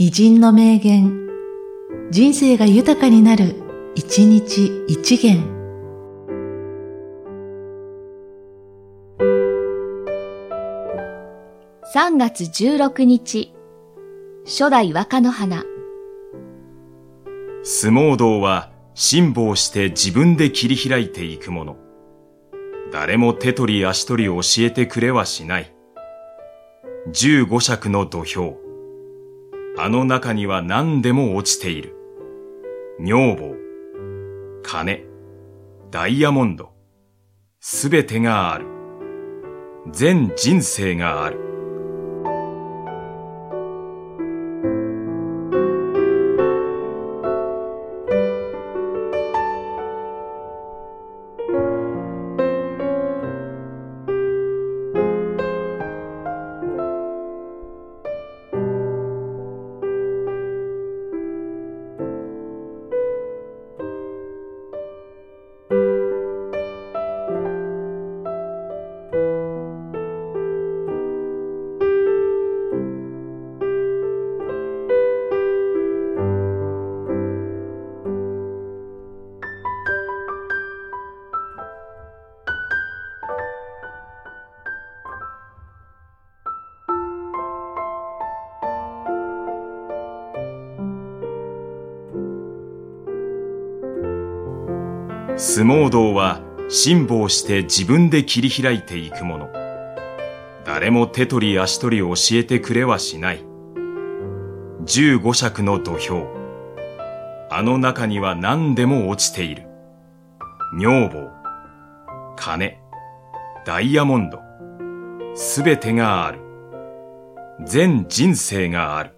偉人の名言、人生が豊かになる、一日一元。3月16日、初代若の花。相撲道は辛抱して自分で切り開いていくもの。誰も手取り足取り教えてくれはしない。十五尺の土俵。あの中には何でも落ちている。女房、金、ダイヤモンド、すべてがある。全人生がある。相撲道は辛抱して自分で切り開いていくもの。誰も手取り足取り教えてくれはしない。十五尺の土俵。あの中には何でも落ちている。女房、金、ダイヤモンド、すべてがある。全人生がある。